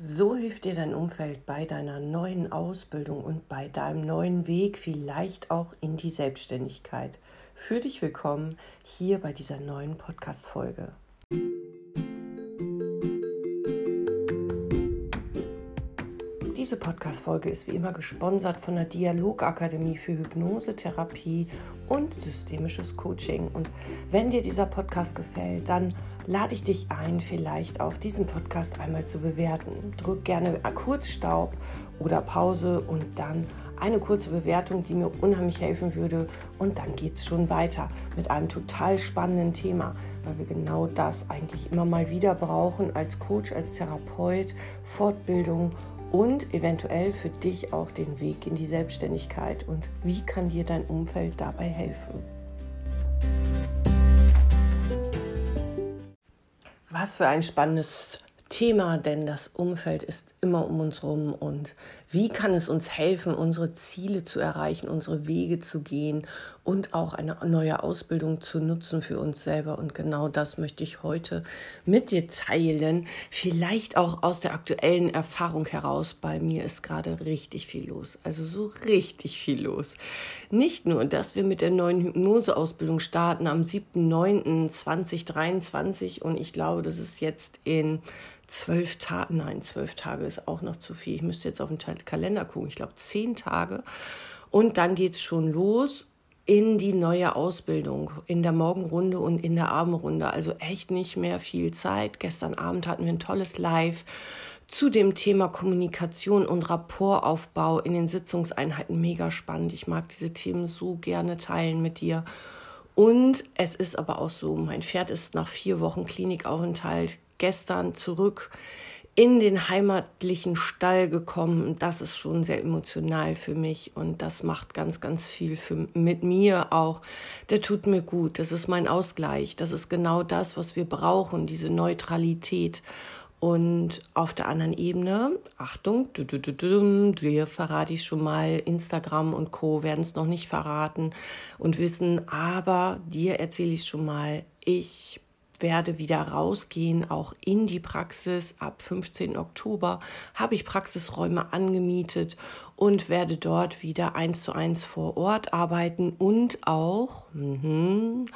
So hilft dir dein Umfeld bei deiner neuen Ausbildung und bei deinem neuen Weg, vielleicht auch in die Selbstständigkeit. Für dich willkommen hier bei dieser neuen Podcast-Folge. Diese Podcast-Folge ist wie immer gesponsert von der Dialogakademie für Hypnose, Therapie und systemisches Coaching. Und wenn dir dieser Podcast gefällt, dann lade ich dich ein, vielleicht auch diesen Podcast einmal zu bewerten. Drück gerne kurz Staub oder Pause und dann eine kurze Bewertung, die mir unheimlich helfen würde. Und dann geht es schon weiter mit einem total spannenden Thema, weil wir genau das eigentlich immer mal wieder brauchen als Coach, als Therapeut, Fortbildung und eventuell für dich auch den Weg in die Selbstständigkeit und wie kann dir dein Umfeld dabei helfen. Was für ein spannendes Thema, denn das Umfeld ist immer um uns herum und wie kann es uns helfen, unsere Ziele zu erreichen, unsere Wege zu gehen und auch eine neue Ausbildung zu nutzen für uns selber. Und genau das möchte ich heute mit dir teilen. Vielleicht auch aus der aktuellen Erfahrung heraus. Bei mir ist gerade richtig viel los. Also so richtig viel los. Nicht nur, dass wir mit der neuen Hypnoseausbildung starten am 7.9.2023 und ich glaube, das ist jetzt in zwölf Tage, nein, zwölf Tage ist auch noch zu viel. Ich müsste jetzt auf den Kalender gucken. Ich glaube, zehn Tage. Und dann geht es schon los in die neue Ausbildung, in der Morgenrunde und in der Abendrunde. Also echt nicht mehr viel Zeit. Gestern Abend hatten wir ein tolles Live zu dem Thema Kommunikation und Rapportaufbau in den Sitzungseinheiten. Mega spannend. Ich mag diese Themen so gerne teilen mit dir. Und es ist aber auch so, mein Pferd ist nach vier Wochen Klinikaufenthalt gestern zurück in den heimatlichen Stall gekommen. Das ist schon sehr emotional für mich und das macht ganz, ganz viel für, mit mir auch. Der tut mir gut. Das ist mein Ausgleich. Das ist genau das, was wir brauchen, diese Neutralität. Und auf der anderen Ebene, Achtung, dir verrate ich schon mal, Instagram und Co. werden es noch nicht verraten und wissen, aber dir erzähle ich schon mal, ich werde wieder rausgehen, auch in die Praxis. Ab 15. Oktober habe ich Praxisräume angemietet und werde dort wieder eins zu eins vor Ort arbeiten und auch mh,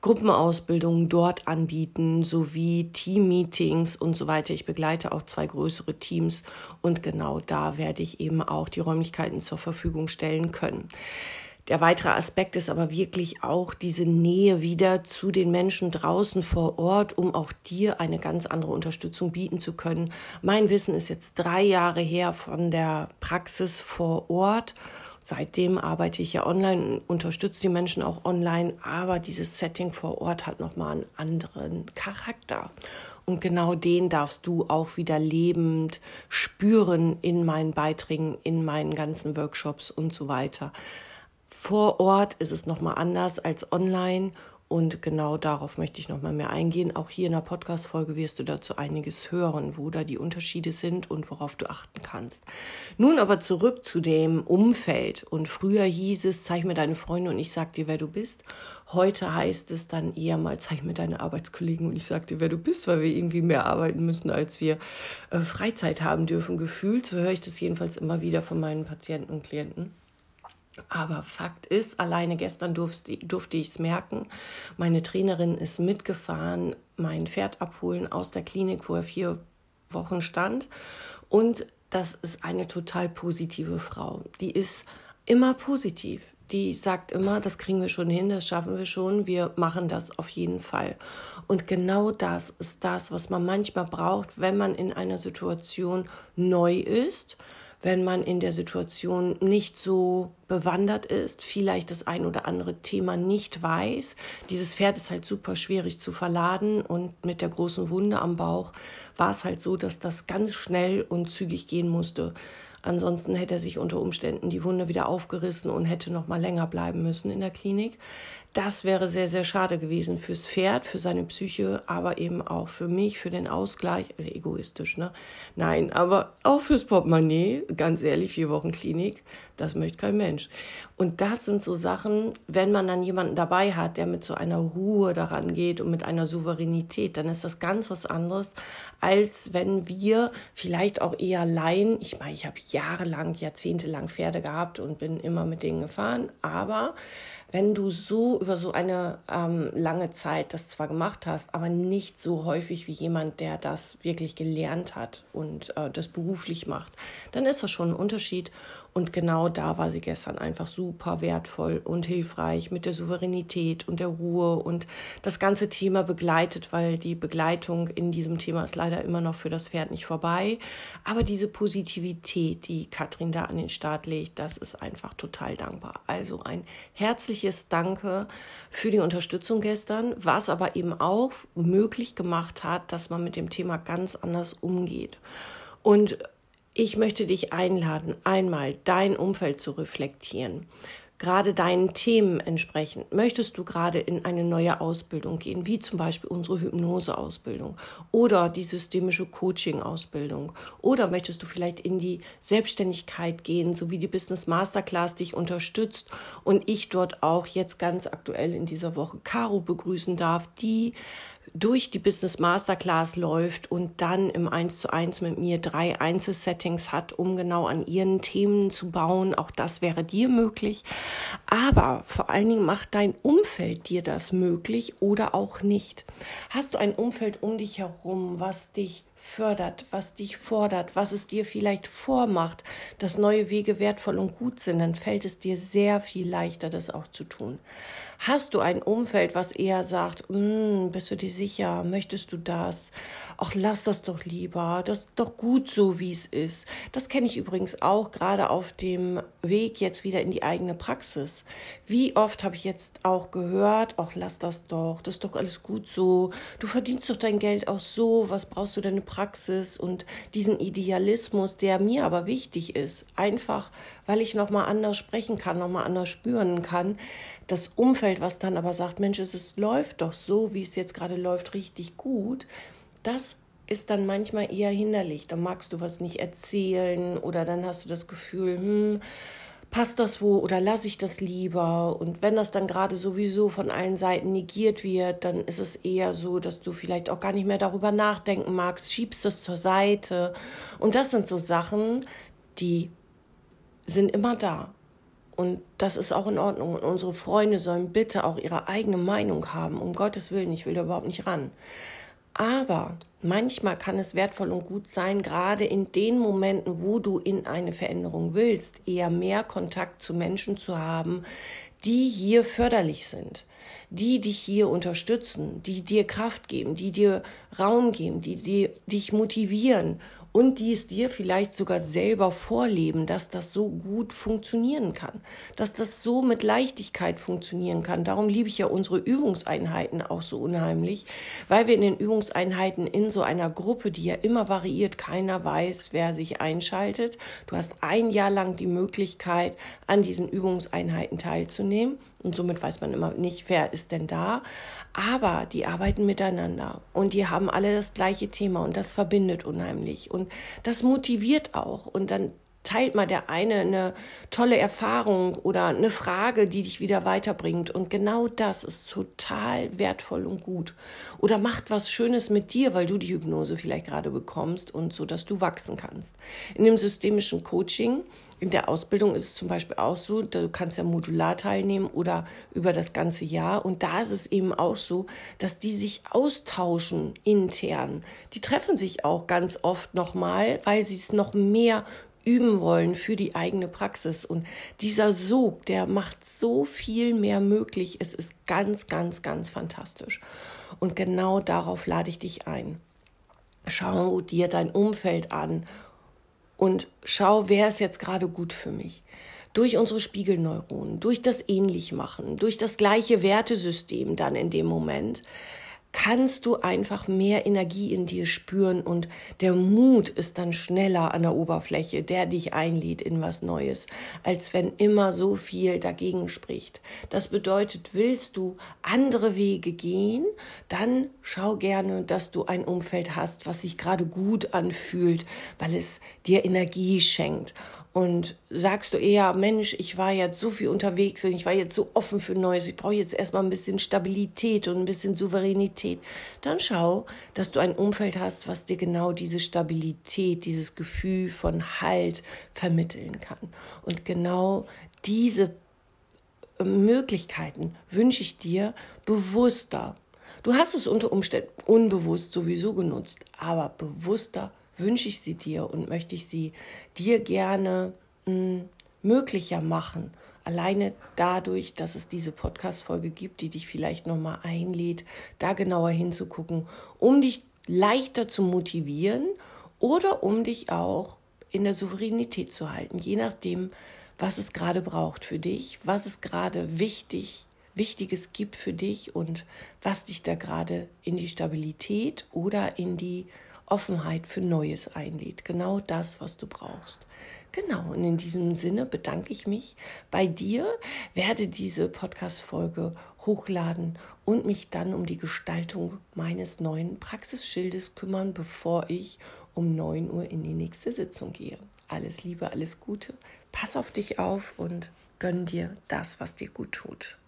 Gruppenausbildungen dort anbieten, sowie Teammeetings und so weiter. Ich begleite auch zwei größere Teams und genau da werde ich eben auch die Räumlichkeiten zur Verfügung stellen können. Der weitere Aspekt ist aber wirklich auch diese Nähe wieder zu den Menschen draußen vor Ort, um auch dir eine ganz andere Unterstützung bieten zu können. Mein Wissen ist jetzt drei Jahre her von der Praxis vor Ort. Seitdem arbeite ich ja online, unterstütze die Menschen auch online, aber dieses Setting vor Ort hat nochmal einen anderen Charakter. Und genau den darfst du auch wieder lebend spüren in meinen Beiträgen, in meinen ganzen Workshops und so weiter. Vor Ort ist es nochmal anders als online und genau darauf möchte ich nochmal mehr eingehen. Auch hier in der Podcast-Folge wirst du dazu einiges hören, wo da die Unterschiede sind und worauf du achten kannst. Nun aber zurück zu dem Umfeld. Und früher hieß es, zeig mir deine Freunde und ich sag dir, wer du bist. Heute heißt es dann eher mal, zeig mir deine Arbeitskollegen und ich sag dir, wer du bist, weil wir irgendwie mehr arbeiten müssen, als wir äh, Freizeit haben dürfen. Gefühlt, so höre ich das jedenfalls immer wieder von meinen Patienten und Klienten. Aber Fakt ist, alleine gestern durfte, durfte ich es merken. Meine Trainerin ist mitgefahren, mein Pferd abholen aus der Klinik, wo er vier Wochen stand. Und das ist eine total positive Frau. Die ist immer positiv. Die sagt immer, das kriegen wir schon hin, das schaffen wir schon, wir machen das auf jeden Fall. Und genau das ist das, was man manchmal braucht, wenn man in einer Situation neu ist wenn man in der Situation nicht so bewandert ist, vielleicht das ein oder andere Thema nicht weiß. Dieses Pferd ist halt super schwierig zu verladen und mit der großen Wunde am Bauch war es halt so, dass das ganz schnell und zügig gehen musste. Ansonsten hätte er sich unter Umständen die Wunde wieder aufgerissen und hätte noch mal länger bleiben müssen in der Klinik. Das wäre sehr, sehr schade gewesen fürs Pferd, für seine Psyche, aber eben auch für mich, für den Ausgleich. Äh, egoistisch, ne? Nein, aber auch fürs Portemonnaie, ganz ehrlich, vier Wochen Klinik, das möchte kein Mensch. Und das sind so Sachen, wenn man dann jemanden dabei hat, der mit so einer Ruhe daran geht und mit einer Souveränität, dann ist das ganz was anderes, als wenn wir vielleicht auch eher allein, ich meine, ich habe jahrelang, jahrzehntelang Pferde gehabt und bin immer mit denen gefahren, aber wenn du so über so eine ähm, lange Zeit das zwar gemacht hast, aber nicht so häufig wie jemand, der das wirklich gelernt hat und äh, das beruflich macht, dann ist das schon ein Unterschied. Und genau da war sie gestern einfach super wertvoll und hilfreich mit der Souveränität und der Ruhe und das ganze Thema begleitet, weil die Begleitung in diesem Thema ist leider immer noch für das Pferd nicht vorbei. Aber diese Positivität, die Katrin da an den Start legt, das ist einfach total dankbar. Also ein herzliches Danke für die Unterstützung gestern, was aber eben auch möglich gemacht hat, dass man mit dem Thema ganz anders umgeht. Und ich möchte dich einladen, einmal dein Umfeld zu reflektieren, gerade deinen Themen entsprechend. Möchtest du gerade in eine neue Ausbildung gehen, wie zum Beispiel unsere Hypnoseausbildung oder die systemische Coaching-Ausbildung? Oder möchtest du vielleicht in die Selbstständigkeit gehen, so wie die Business Masterclass dich unterstützt und ich dort auch jetzt ganz aktuell in dieser Woche Caro begrüßen darf, die durch die Business Masterclass läuft und dann im 1 zu 1 mit mir drei Einzelsettings hat, um genau an ihren Themen zu bauen. Auch das wäre dir möglich. Aber vor allen Dingen macht dein Umfeld dir das möglich oder auch nicht. Hast du ein Umfeld um dich herum, was dich fördert, was dich fordert, was es dir vielleicht vormacht, dass neue Wege wertvoll und gut sind, dann fällt es dir sehr viel leichter, das auch zu tun. Hast du ein Umfeld, was eher sagt, mm, bist du dir sicher, möchtest du das? Ach, lass das doch lieber, das ist doch gut so, wie es ist. Das kenne ich übrigens auch gerade auf dem Weg jetzt wieder in die eigene Praxis. Wie oft habe ich jetzt auch gehört, ach, lass das doch, das ist doch alles gut so. Du verdienst doch dein Geld auch so, was brauchst du deine Praxis und diesen Idealismus, der mir aber wichtig ist, einfach weil ich nochmal anders sprechen kann, nochmal anders spüren kann. Das Umfeld, was dann aber sagt, Mensch, es läuft doch so, wie es jetzt gerade läuft, richtig gut, das ist dann manchmal eher hinderlich. Dann magst du was nicht erzählen oder dann hast du das Gefühl, hm, passt das wo oder lasse ich das lieber? Und wenn das dann gerade sowieso von allen Seiten negiert wird, dann ist es eher so, dass du vielleicht auch gar nicht mehr darüber nachdenken magst, schiebst es zur Seite. Und das sind so Sachen, die sind immer da. Und das ist auch in Ordnung. Und unsere Freunde sollen bitte auch ihre eigene Meinung haben. Um Gottes Willen, ich will da überhaupt nicht ran. Aber manchmal kann es wertvoll und gut sein, gerade in den Momenten, wo du in eine Veränderung willst, eher mehr Kontakt zu Menschen zu haben, die hier förderlich sind, die dich hier unterstützen, die dir Kraft geben, die dir Raum geben, die, die dich motivieren und die es dir vielleicht sogar selber vorleben, dass das so gut funktionieren kann, dass das so mit Leichtigkeit funktionieren kann. Darum liebe ich ja unsere Übungseinheiten auch so unheimlich, weil wir in den Übungseinheiten in so einer Gruppe, die ja immer variiert, keiner weiß, wer sich einschaltet. Du hast ein Jahr lang die Möglichkeit, an diesen Übungseinheiten teilzunehmen. Und somit weiß man immer nicht, wer ist denn da. Aber die arbeiten miteinander und die haben alle das gleiche Thema und das verbindet unheimlich und das motiviert auch. Und dann teilt mal der eine eine tolle Erfahrung oder eine Frage, die dich wieder weiterbringt. Und genau das ist total wertvoll und gut. Oder macht was Schönes mit dir, weil du die Hypnose vielleicht gerade bekommst und so, dass du wachsen kannst. In dem systemischen Coaching in der Ausbildung ist es zum Beispiel auch so, du kannst ja modular teilnehmen oder über das ganze Jahr. Und da ist es eben auch so, dass die sich austauschen intern. Die treffen sich auch ganz oft nochmal, weil sie es noch mehr üben wollen für die eigene Praxis. Und dieser Sog, der macht so viel mehr möglich. Es ist ganz, ganz, ganz fantastisch. Und genau darauf lade ich dich ein. Schau dir dein Umfeld an und schau, wer ist jetzt gerade gut für mich. Durch unsere Spiegelneuronen, durch das Ähnlichmachen, durch das gleiche Wertesystem dann in dem Moment kannst du einfach mehr Energie in dir spüren und der Mut ist dann schneller an der Oberfläche, der dich einlädt in was Neues, als wenn immer so viel dagegen spricht. Das bedeutet, willst du andere Wege gehen, dann schau gerne, dass du ein Umfeld hast, was sich gerade gut anfühlt, weil es dir Energie schenkt. Und sagst du eher, Mensch, ich war jetzt so viel unterwegs und ich war jetzt so offen für Neues, ich brauche jetzt erstmal ein bisschen Stabilität und ein bisschen Souveränität, dann schau, dass du ein Umfeld hast, was dir genau diese Stabilität, dieses Gefühl von Halt vermitteln kann. Und genau diese äh, Möglichkeiten wünsche ich dir bewusster. Du hast es unter Umständen unbewusst sowieso genutzt, aber bewusster wünsche ich sie dir und möchte ich sie dir gerne mh, hm, möglicher machen. Alleine dadurch, dass es diese Podcast-Folge gibt, die dich vielleicht nochmal einlädt, da genauer hinzugucken, um dich leichter zu motivieren oder um dich auch in der Souveränität zu halten, je nachdem, was es gerade braucht für dich, was es gerade wichtig, Wichtiges gibt für dich und was dich da gerade in die Stabilität oder in die Offenheit für Neues einlädt. Genau das, was du brauchst. Genau, und in diesem Sinne bedanke ich mich bei dir, werde diese Podcast-Folge hochladen und mich dann um die Gestaltung meines neuen Praxisschildes kümmern, bevor ich um 9 Uhr in die nächste Sitzung gehe. Alles Liebe, alles Gute, pass auf dich auf und gönn dir das, was dir gut tut.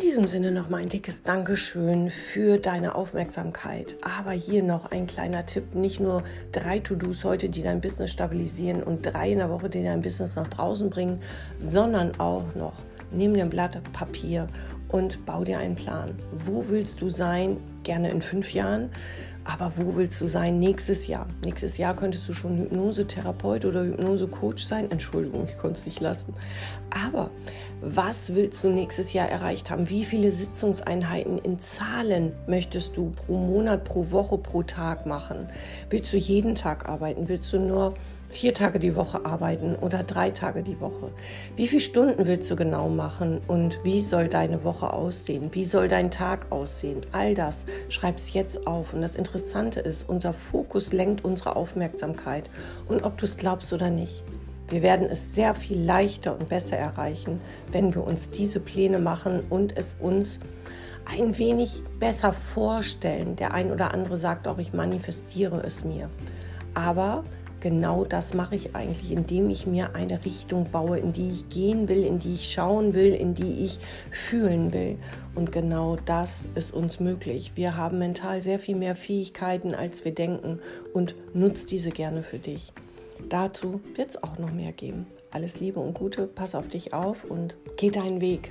Diesem Sinne nochmal ein dickes Dankeschön für deine Aufmerksamkeit. Aber hier noch ein kleiner Tipp: nicht nur drei To-Dos heute, die dein Business stabilisieren und drei in der Woche, die dein Business nach draußen bringen, sondern auch noch nimm dir ein Blatt Papier und bau dir einen Plan. Wo willst du sein? Gerne in fünf Jahren. Aber wo willst du sein nächstes Jahr? Nächstes Jahr könntest du schon Hypnosetherapeut oder Hypnosecoach sein. Entschuldigung, ich konnte es nicht lassen. Aber was willst du nächstes Jahr erreicht haben? Wie viele Sitzungseinheiten in Zahlen möchtest du pro Monat, pro Woche, pro Tag machen? Willst du jeden Tag arbeiten? Willst du nur vier Tage die Woche arbeiten oder drei Tage die Woche? Wie viele Stunden willst du genau machen und wie soll deine Woche aussehen? Wie soll dein Tag aussehen? All das schreib's jetzt auf. Und das Interessante ist, unser Fokus lenkt unsere Aufmerksamkeit. Und ob du es glaubst oder nicht, wir werden es sehr viel leichter und besser erreichen, wenn wir uns diese Pläne machen und es uns ein wenig besser vorstellen. Der ein oder andere sagt auch, ich manifestiere es mir. Aber genau das mache ich eigentlich, indem ich mir eine Richtung baue, in die ich gehen will, in die ich schauen will, in die ich fühlen will. Und genau das ist uns möglich. Wir haben mental sehr viel mehr Fähigkeiten, als wir denken und nutzt diese gerne für dich. Dazu wird es auch noch mehr geben. Alles Liebe und Gute, pass auf dich auf und geh deinen Weg.